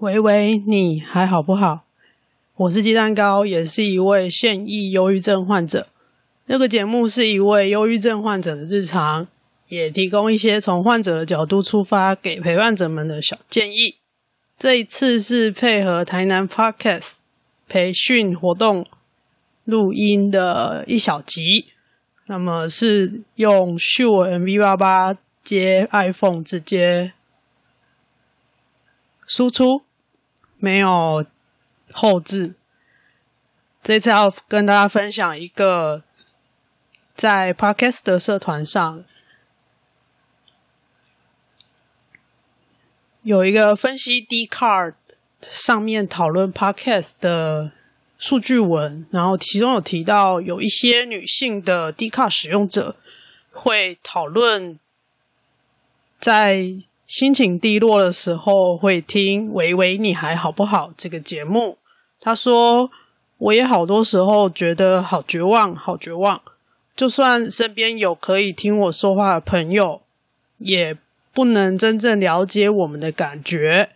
喂喂，你还好不好？我是鸡蛋糕，也是一位现役忧郁症患者。这个节目是一位忧郁症患者的日常，也提供一些从患者的角度出发给陪伴者们的小建议。这一次是配合台南 Podcast 培训活动录音的一小集，那么是用 Sure MV88 接 iPhone 直接输出。没有后置，这次要跟大家分享一个在 Podcast 的社团上有一个分析 Dcard 上面讨论 Podcast 的数据文，然后其中有提到有一些女性的 Dcard 使用者会讨论在。心情低落的时候会听《喂喂，你还好不好》这个节目。他说：“我也好多时候觉得好绝望，好绝望。就算身边有可以听我说话的朋友，也不能真正了解我们的感觉。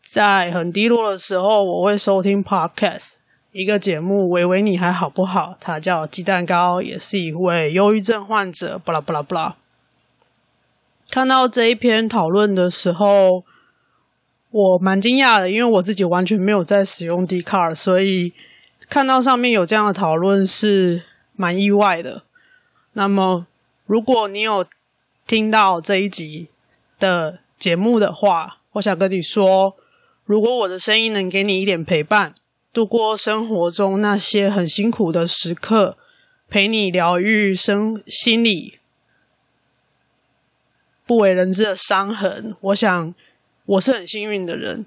在很低落的时候，我会收听 Podcast 一个节目，《喂喂，你还好不好》。他叫鸡蛋糕，也是一位忧郁症患者。巴拉巴拉巴拉。”看到这一篇讨论的时候，我蛮惊讶的，因为我自己完全没有在使用 d c a r 所以看到上面有这样的讨论是蛮意外的。那么，如果你有听到这一集的节目的话，我想跟你说，如果我的声音能给你一点陪伴，度过生活中那些很辛苦的时刻，陪你疗愈生心理。不为人知的伤痕，我想我是很幸运的人。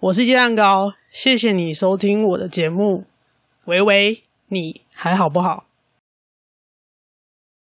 我是鸡蛋糕，谢谢你收听我的节目。喂喂，你还好不好？